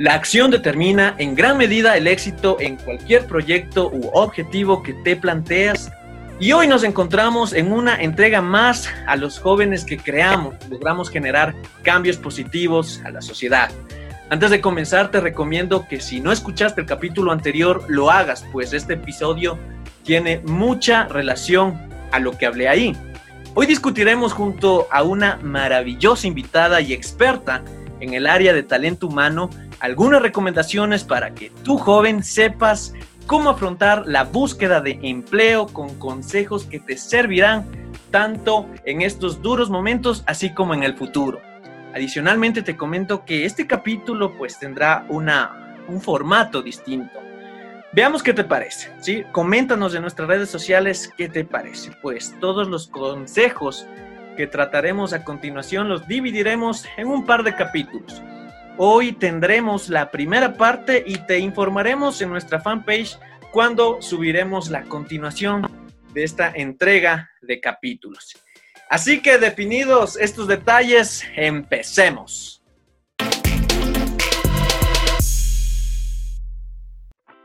La acción determina en gran medida el éxito en cualquier proyecto u objetivo que te planteas. Y hoy nos encontramos en una entrega más a los jóvenes que creamos, logramos generar cambios positivos a la sociedad. Antes de comenzar te recomiendo que si no escuchaste el capítulo anterior lo hagas, pues este episodio tiene mucha relación a lo que hablé ahí. Hoy discutiremos junto a una maravillosa invitada y experta en el área de talento humano algunas recomendaciones para que tú joven sepas cómo afrontar la búsqueda de empleo con consejos que te servirán tanto en estos duros momentos así como en el futuro. Adicionalmente te comento que este capítulo pues tendrá una, un formato distinto. Veamos qué te parece, ¿sí? Coméntanos en nuestras redes sociales qué te parece. Pues todos los consejos que trataremos a continuación los dividiremos en un par de capítulos. Hoy tendremos la primera parte y te informaremos en nuestra fanpage cuando subiremos la continuación de esta entrega de capítulos. Así que definidos estos detalles, empecemos.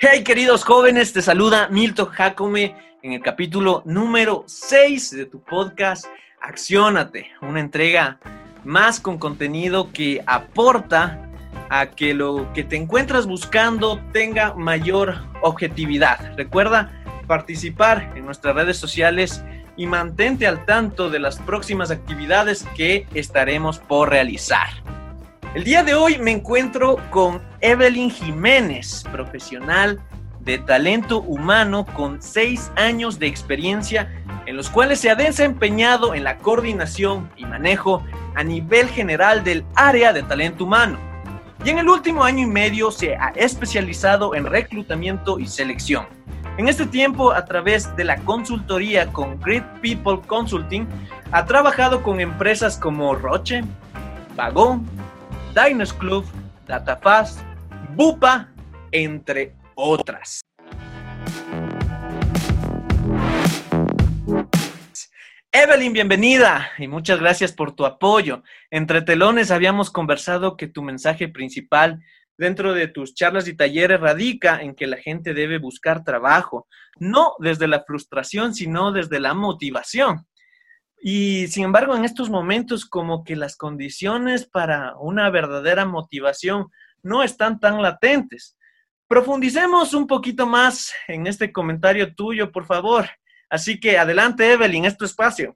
Hey queridos jóvenes, te saluda Milton Jacome en el capítulo número 6 de tu podcast Acciónate, una entrega más con contenido que aporta a que lo que te encuentras buscando tenga mayor objetividad. Recuerda participar en nuestras redes sociales y mantente al tanto de las próximas actividades que estaremos por realizar. El día de hoy me encuentro con Evelyn Jiménez, profesional de talento humano con seis años de experiencia en los cuales se ha desempeñado en la coordinación y manejo a nivel general del área de talento humano. Y en el último año y medio se ha especializado en reclutamiento y selección. En este tiempo, a través de la consultoría con Great People Consulting, ha trabajado con empresas como Roche, Vagón, Diners Club, DataFast, Bupa, entre otras. Evelyn, bienvenida y muchas gracias por tu apoyo. Entre telones habíamos conversado que tu mensaje principal dentro de tus charlas y talleres radica en que la gente debe buscar trabajo, no desde la frustración, sino desde la motivación. Y sin embargo, en estos momentos como que las condiciones para una verdadera motivación no están tan latentes. Profundicemos un poquito más en este comentario tuyo, por favor. Así que adelante, Evelyn, es tu espacio.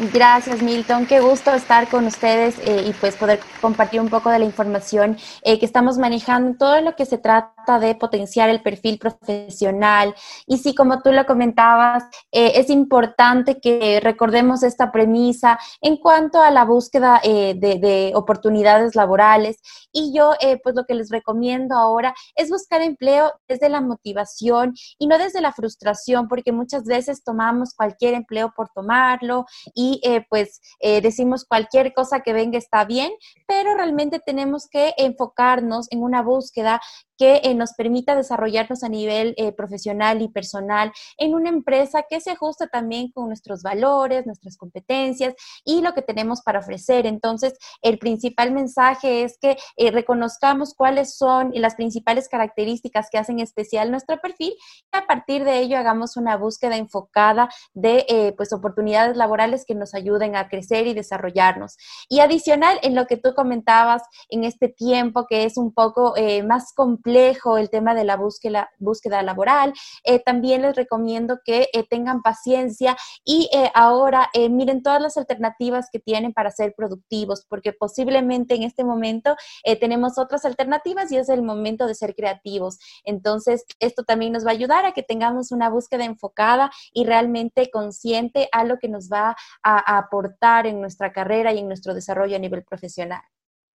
Gracias, Milton. Qué gusto estar con ustedes eh, y pues poder compartir un poco de la información eh, que estamos manejando, todo lo que se trata de potenciar el perfil profesional. Y sí, como tú lo comentabas, eh, es importante que recordemos esta premisa en cuanto a la búsqueda de, de, oportunidades laborales. Y yo, pues lo que les recomiendo ahora es buscar empleo desde la motivación y no desde la frustración, porque muchas veces tomamos cualquier empleo por tomarlo y eh, pues eh, decimos cualquier cosa que venga está bien, pero realmente tenemos que enfocarnos en una búsqueda que eh, nos permita desarrollarnos a nivel eh, profesional y personal en una empresa que se ajuste también con nuestros valores, nuestras competencias y lo que tenemos para ofrecer. Entonces, el principal mensaje es que eh, reconozcamos cuáles son las principales características que hacen especial nuestro perfil y a partir de ello hagamos una búsqueda enfocada de pues oportunidades laborales que nos ayuden a crecer y desarrollarnos. Y adicional en lo que tú comentabas en este tiempo que es un poco más complejo el tema de la búsqueda, laboral. Eh, también les recomiendo que eh, tengan paciencia y eh, ahora miren todas las alternativas que tienen para ser productivos, porque posiblemente en este momento tenemos otras alternativas y es el momento de ser creativos. Entonces, esto también nos va a ayudar a que tengamos una búsqueda enfocada y realmente consciente a lo que nos va a aportar en nuestra carrera y en nuestro desarrollo a nivel profesional.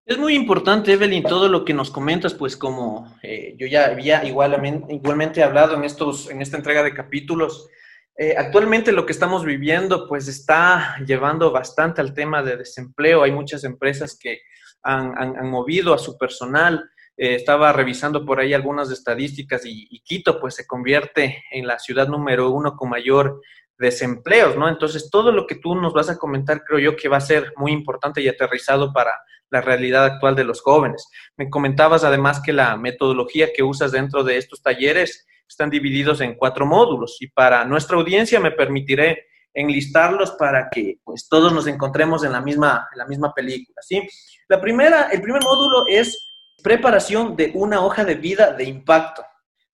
Es muy importante, Evelyn, todo lo que nos comentas, pues como eh, yo ya había igualmente, igualmente hablado en, estos, en esta entrega de capítulos, eh, actualmente lo que estamos viviendo pues está llevando bastante al tema de desempleo. Hay muchas empresas que han, movido a su personal. Eh, estaba revisando por ahí algunas estadísticas y, y, Quito pues se convierte en la ciudad número uno con mayor desempleo, ¿no? Entonces todo lo que tú nos vas a comentar creo yo que va a ser muy importante y aterrizado para la realidad actual de los jóvenes. Me comentabas además que la metodología que usas dentro de estos talleres están divididos en cuatro módulos y para nuestra audiencia me permitiré enlistarlos para que pues todos nos encontremos en la misma, la misma película, ¿sí? La primera, el primer módulo es preparación de una hoja de vida de impacto.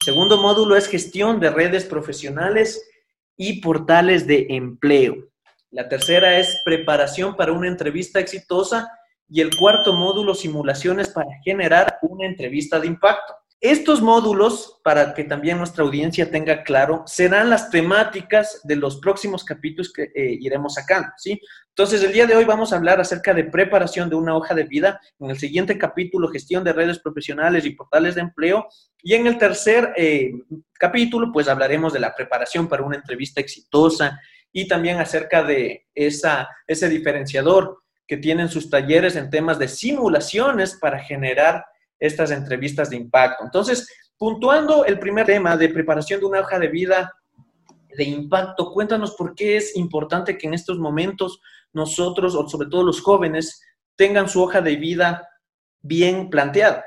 segundo módulo es gestión de redes profesionales y portales de empleo. La tercera es preparación para una entrevista exitosa y el cuarto módulo, simulaciones para generar una entrevista de impacto. Estos módulos, para que también nuestra audiencia tenga claro, serán las temáticas de los próximos capítulos que eh, iremos sacando, ¿sí? Entonces, el día de hoy vamos a hablar acerca de preparación de una hoja de vida. En el siguiente capítulo, gestión de redes profesionales y portales de empleo. Y en el tercer eh, capítulo, pues hablaremos de la preparación para una entrevista exitosa y también acerca de esa, ese diferenciador que tienen sus talleres en temas de simulaciones para generar estas entrevistas de impacto. Entonces, puntuando el primer tema de preparación de una hoja de vida de impacto, cuéntanos por qué es importante que en estos momentos nosotros, o sobre todo los jóvenes, tengan su hoja de vida bien planteada.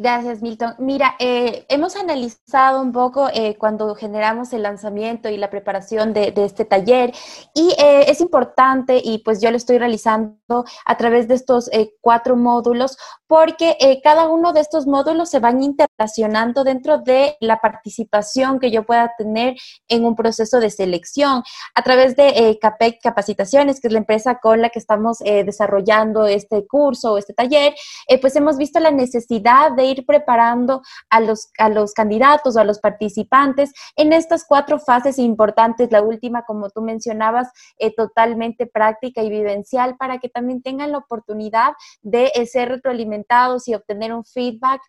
Gracias, Milton. Mira, eh, hemos analizado un poco eh, cuando generamos el lanzamiento y la preparación de, este taller y eh, es importante y pues yo lo estoy realizando a través de estos cuatro módulos porque cada uno de estos módulos se van interrelacionando dentro de la participación que yo pueda tener en un proceso de selección a través de CAPEC Capacitaciones, que es la empresa con la que estamos desarrollando este curso o este taller, pues hemos visto la necesidad de ir preparando a los, a los candidatos o a los participantes en estas cuatro fases importantes, la última, como tú mencionabas, eh, totalmente práctica y vivencial, para que también tengan la oportunidad de eh, ser retroalimentados y obtener un feedback.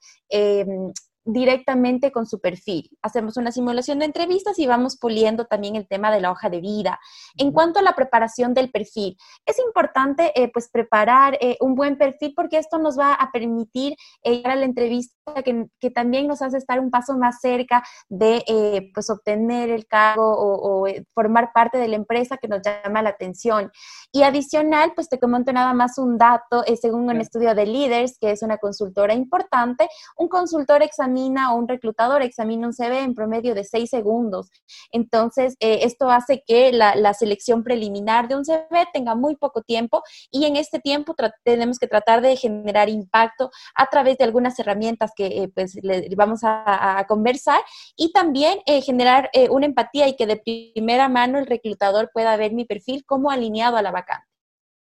Directamente con su perfil. Hacemos una simulación de entrevistas y vamos puliendo también el tema de la hoja de vida. En cuanto a la preparación del perfil, es importante eh, pues preparar eh, un buen perfil porque esto nos va a permitir eh, llegar a la entrevista que, que, también nos hace estar un paso más cerca de pues obtener el cargo o, formar parte de la empresa que nos llama la atención. Y adicional, pues te comento nada más un dato, según un estudio de Leaders, que es una consultora importante, un consultor examinado o un reclutador examina un CV en promedio de seis segundos. Entonces, eh, esto hace que la, selección preliminar de un CV tenga muy poco tiempo y en este tiempo tenemos que tratar de generar impacto a través de algunas herramientas que eh, pues le vamos a, conversar y también eh, generar una empatía y que de primera mano el reclutador pueda ver mi perfil como alineado a la vacante.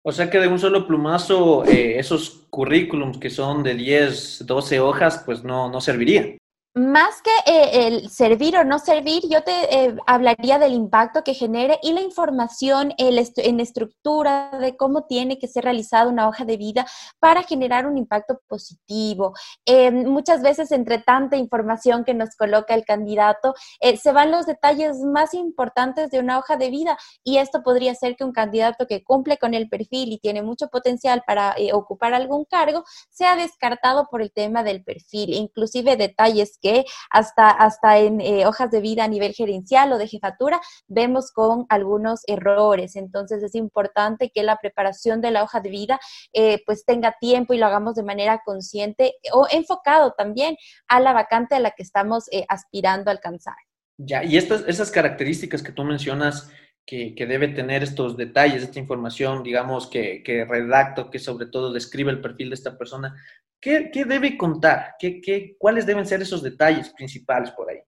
O sea que de un solo plumazo esos currículums que son de 10, 12 hojas, pues no, no servirían más que eh, el servir o no servir, yo te eh, hablaría del impacto que genere y la información en estructura de cómo tiene que ser realizada una hoja de vida para generar un impacto positivo. Eh, muchas veces entre tanta información que nos coloca el candidato, se van los detalles más importantes de una hoja de vida y esto podría ser que un candidato que cumple con el perfil y tiene mucho potencial para ocupar algún cargo sea descartado por el tema del perfil, inclusive detalles que hasta, hasta en eh, hojas de vida a nivel gerencial o de jefatura vemos con algunos errores. Entonces es importante que la preparación de la hoja de vida eh, pues tenga tiempo y lo hagamos de manera consciente o enfocado también a la vacante a la que estamos eh, aspirando a alcanzar. Ya, y estas, esas características que tú mencionas, que, debe tener estos detalles, esta información, digamos, que, que, redacto, que sobre todo describe el perfil de esta persona, ¿Qué, debe contar? ¿Qué, qué, cuáles deben ser esos detalles principales por ahí?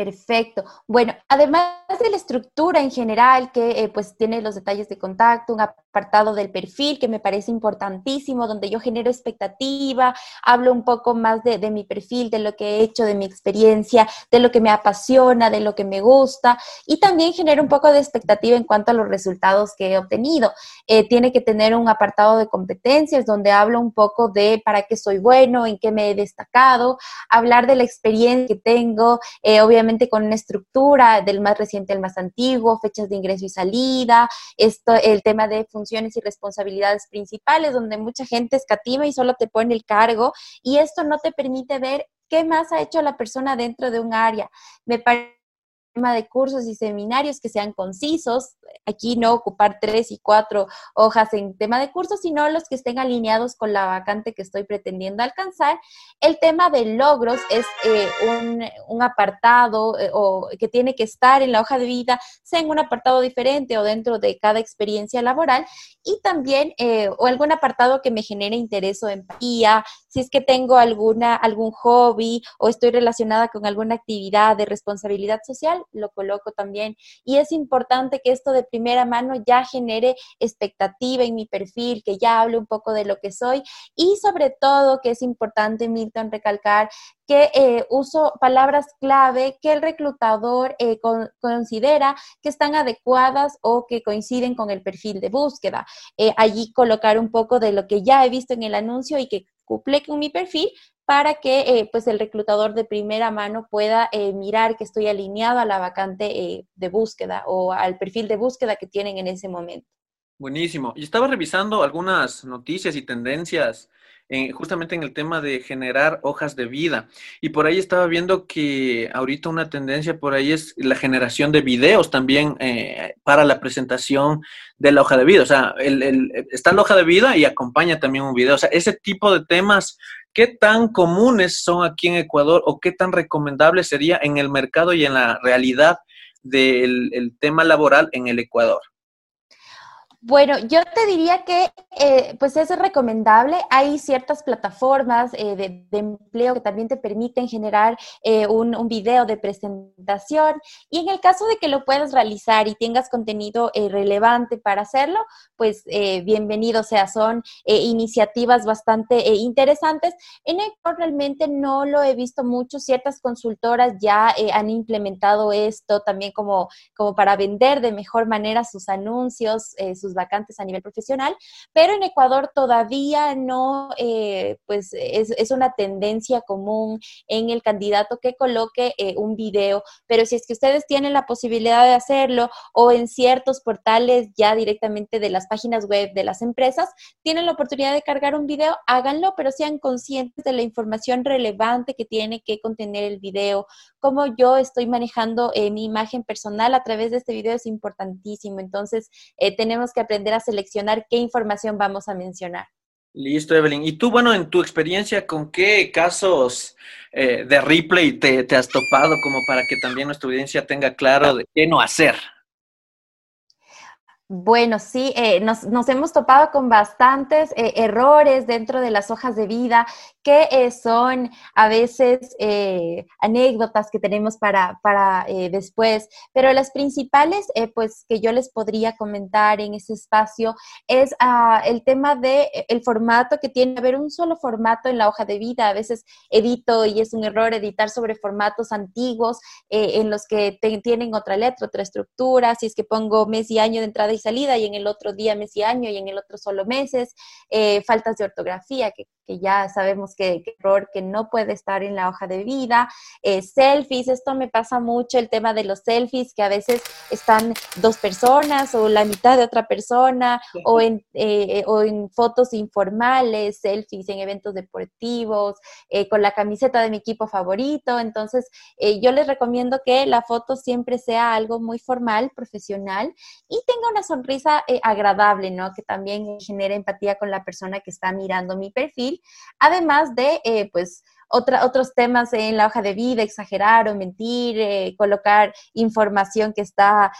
Perfecto. Bueno, además de la estructura en general, que eh, pues tiene los detalles de contacto, un apartado del perfil que me parece importantísimo, donde yo genero expectativa, hablo un poco más de, mi perfil, de lo que he hecho, de mi experiencia, de lo que me apasiona, de lo que me gusta, y también genero un poco de expectativa en cuanto a los resultados que he obtenido. Eh, tiene que tener un apartado de competencias donde hablo un poco de para qué soy bueno, en qué me he destacado, hablar de la experiencia que tengo, eh, obviamente con una estructura del más reciente al más antiguo, fechas de ingreso y salida, esto, el tema de funciones y responsabilidades principales, donde mucha gente escatima y solo te pone el cargo y esto no te permite ver qué más ha hecho la persona dentro de un área. Me parece de cursos y seminarios que sean concisos, aquí no ocupar tres y cuatro hojas en tema de cursos, sino los que estén alineados con la vacante que estoy pretendiendo alcanzar. El tema de logros es eh, un, apartado eh, o que tiene que estar en la hoja de vida, sea en un apartado diferente o dentro de cada experiencia laboral, y también eh, o algún apartado que me genere interés o empatía, si es que tengo alguna, algún hobby o estoy relacionada con alguna actividad de responsabilidad social, lo coloco también. Y es importante que esto de primera mano ya genere expectativa en mi perfil, que ya hable un poco de lo que soy y sobre todo que es importante, Milton, recalcar que eh, uso palabras clave que el reclutador eh, considera que están adecuadas o que coinciden con el perfil de búsqueda. Eh, allí colocar un poco de lo que ya he visto en el anuncio y que cumple con mi perfil para que eh, pues el reclutador de primera mano pueda eh, mirar que estoy alineado a la vacante eh, de búsqueda o al perfil de búsqueda que tienen en ese momento. Buenísimo. Y estaba revisando algunas noticias y tendencias justamente en el tema de generar hojas de vida. Y por ahí estaba viendo que ahorita una tendencia por ahí es la generación de videos también para la presentación de la hoja de vida. O sea, está la hoja de vida y acompaña también un video. O sea, ese tipo de temas ¿Qué tan comunes son aquí en Ecuador o qué tan recomendable sería en el mercado y en la realidad del tema laboral en el Ecuador? Bueno, yo te diría que eh, pues es recomendable. Hay ciertas plataformas eh, de, empleo que también te permiten generar eh, un, video de presentación y en el caso de que lo puedas realizar y tengas contenido relevante para hacerlo, pues bienvenido. O sea, son iniciativas bastante interesantes. En el realmente no lo he visto mucho. Ciertas consultoras ya han implementado esto también como, como para vender de mejor manera sus anuncios, sus vacantes a nivel profesional, pero en Ecuador todavía no, eh, pues es, una tendencia común en el candidato que coloque eh, un video, pero si es que ustedes tienen la posibilidad de hacerlo o en ciertos portales ya directamente de las páginas web de las empresas, tienen la oportunidad de cargar un video, háganlo, pero sean conscientes de la información relevante que tiene que contener el video, cómo yo estoy manejando eh, mi imagen personal a través de este video es importantísimo, entonces tenemos que aprender a seleccionar qué información vamos a mencionar. Listo, Evelyn. Y tú, bueno, en tu experiencia, ¿con qué casos eh, de replay te, te, has topado como para que también nuestra audiencia tenga claro de qué no hacer? Bueno, sí, eh, nos, hemos topado con bastantes eh, errores dentro de las hojas de vida que eh, son a veces anécdotas que tenemos para, para después, pero las principales, pues que yo les podría comentar en ese espacio es ah, el tema de el formato que tiene, haber un solo formato en la hoja de vida. A veces edito y es un error editar sobre formatos antiguos en los que tienen otra letra, otra estructura. Si es que pongo mes y año de entrada y salida y en el otro día mes y año y en el otro solo meses, eh, faltas de ortografía que, ya sabemos que, error que no puede estar en la hoja de vida, eh, selfies, esto me pasa mucho, el tema de los selfies que a veces están dos personas o la mitad de otra persona o en, eh, o en fotos informales, selfies en eventos deportivos, con la camiseta de mi equipo favorito, entonces yo les recomiendo que la foto siempre sea algo muy formal, profesional y tenga una sonrisa eh, agradable, ¿no? Que también genere empatía con la persona que está mirando mi perfil, además de, eh, pues, otra, otros temas en la hoja de vida, exagerar o mentir, eh, colocar información que está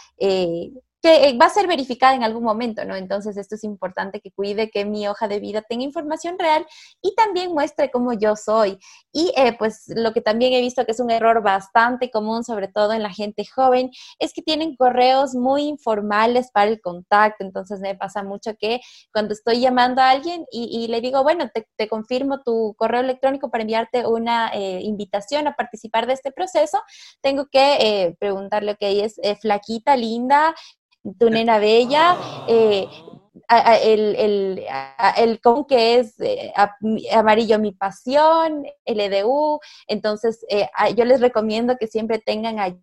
que eh, va a ser verificada en algún momento, ¿no? Entonces, esto es importante que cuide que mi hoja de vida tenga información real y también muestre cómo yo soy. Y eh, pues lo que también he visto que es un error bastante común, sobre todo en la gente joven, es que tienen correos muy informales para el contacto. Entonces, me pasa mucho que cuando estoy llamando a alguien y, le digo, bueno, te, confirmo tu correo electrónico para enviarte una eh, invitación a participar de este proceso, tengo que preguntarle, ok, es flaquita, linda, tu nena bella, eh, el, el, el, con que es eh, amarillo mi pasión, el EDU, entonces eh, yo les recomiendo que siempre tengan allí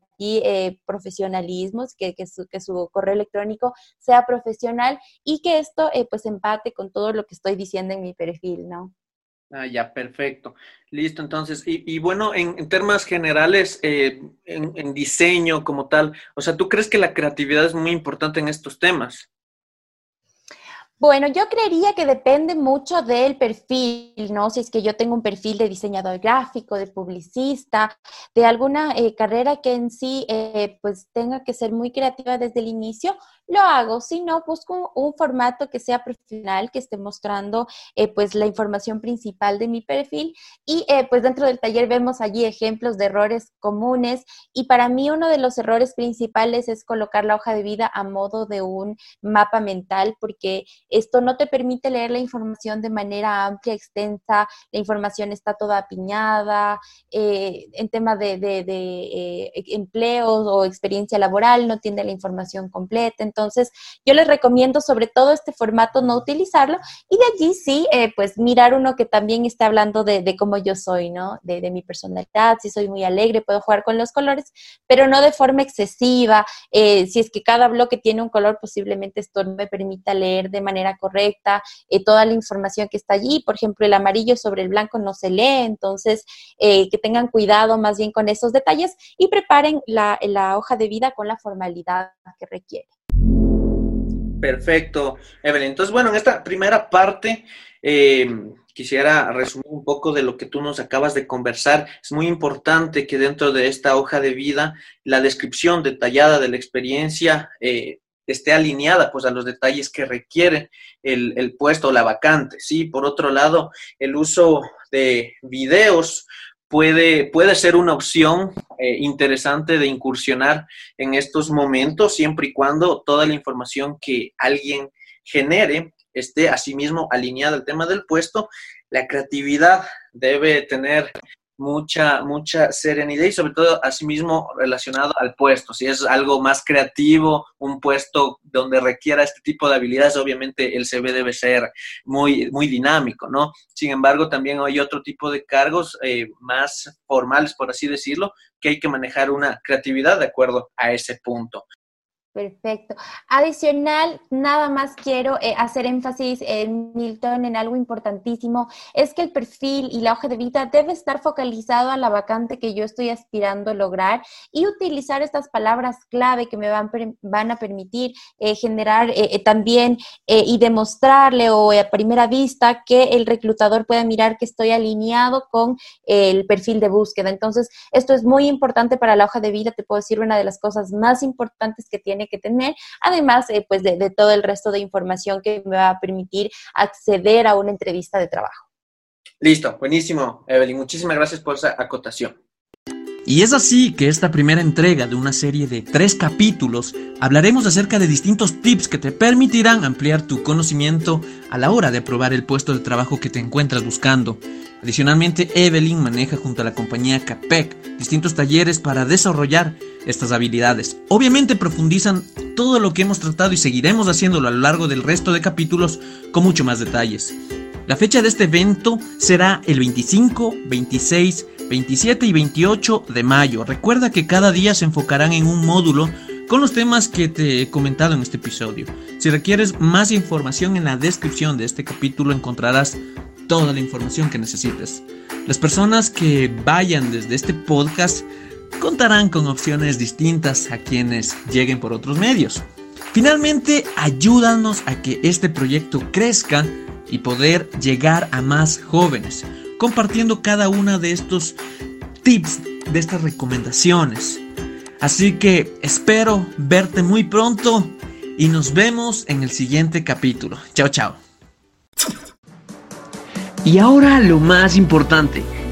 profesionalismos, que, que, su, que, su, correo electrónico sea profesional y que esto pues empate con todo lo que estoy diciendo en mi perfil, ¿no? Ah, ya, perfecto. Listo, entonces, y, bueno, en, en, temas generales, eh, en, diseño como tal, o sea, ¿tú crees que la creatividad es muy importante en estos temas? Bueno, yo creería que depende mucho del perfil, ¿no? Si es que yo tengo un perfil de diseñador gráfico, de publicista, de alguna eh, carrera que en sí eh, pues tenga que ser muy creativa desde el inicio, lo hago. Si no, busco un formato que sea profesional, que esté mostrando eh, pues la información principal de mi perfil y eh, pues dentro del taller vemos allí ejemplos de errores comunes y para mí uno de los errores principales es colocar la hoja de vida a modo de un mapa mental porque esto no te permite leer la información de manera amplia, extensa, la información está toda apiñada, eh, en tema de, de empleos o experiencia laboral no tiene la información completa. Entonces, yo les recomiendo sobre todo este formato no utilizarlo y de allí sí, eh, pues mirar uno que también esté hablando de, cómo yo soy, ¿no? De, mi personalidad, si soy muy alegre, puedo jugar con los colores, pero no de forma excesiva. Eh, si es que cada bloque tiene un color, posiblemente esto no me permita leer de manera correcta eh, toda la información que está allí. Por ejemplo, el amarillo sobre el blanco no se lee, entonces que tengan cuidado más bien con esos detalles y preparen la hoja de vida con la formalidad que requiere. Perfecto, Evelyn. Entonces, bueno, en esta primera parte eh, quisiera resumir un poco de lo que tú nos acabas de conversar. Es muy importante que dentro de esta hoja de vida la descripción detallada de la experiencia eh, esté alineada pues a los detalles que requiere el, el puesto o la vacante. Sí, por otro lado, el uso de videos puede, puede ser una opción eh, interesante de incursionar en estos momentos, siempre y cuando toda la información que alguien genere esté asimismo alineada al tema del puesto. La creatividad debe tener mucha, mucha serenidad y sobre todo asimismo relacionado al puesto. Si es algo más creativo, un puesto donde requiera este tipo de habilidades, obviamente el CV debe ser muy, muy dinámico, ¿no? Sin embargo, también hay otro tipo de cargos eh, más formales, por así decirlo, que hay que manejar una creatividad de acuerdo a ese punto. Perfecto. Adicional, nada más quiero eh, hacer énfasis en Milton en algo importantísimo, es que el perfil y la hoja de vida debe estar focalizado a la vacante que yo estoy aspirando a lograr y utilizar estas palabras clave que me van, van a permitir eh, generar eh, también y demostrarle o a primera vista que el reclutador pueda mirar que estoy alineado con el perfil de búsqueda. Entonces, esto es muy importante para la hoja de vida, te puedo decir, una de las cosas más importantes que tiene que tener, además eh, pues de, todo el resto de información que me va a permitir acceder a una entrevista de trabajo. Listo, buenísimo, Evelyn. Muchísimas gracias por esa acotación. Y es así que esta primera entrega de una serie de tres capítulos hablaremos acerca de distintos tips que te permitirán ampliar tu conocimiento a la hora de probar el puesto de trabajo que te encuentras buscando. Adicionalmente, Evelyn maneja junto a la compañía CAPEC distintos talleres para desarrollar estas habilidades. Obviamente profundizan todo lo que hemos tratado y seguiremos haciéndolo a lo largo del resto de capítulos con mucho más detalles. La fecha de este evento será el 25, 26, 27 y 28 de mayo. Recuerda que cada día se enfocarán en un módulo con los temas que te he comentado en este episodio. Si requieres más información en la descripción de este capítulo encontrarás toda la información que necesites. Las personas que vayan desde este podcast contarán con opciones distintas a quienes lleguen por otros medios. Finalmente, ayúdanos a que este proyecto crezca y poder llegar a más jóvenes compartiendo cada una de estos tips, de estas recomendaciones. Así que espero verte muy pronto y nos vemos en el siguiente capítulo. Chao, chao. Y ahora lo más importante,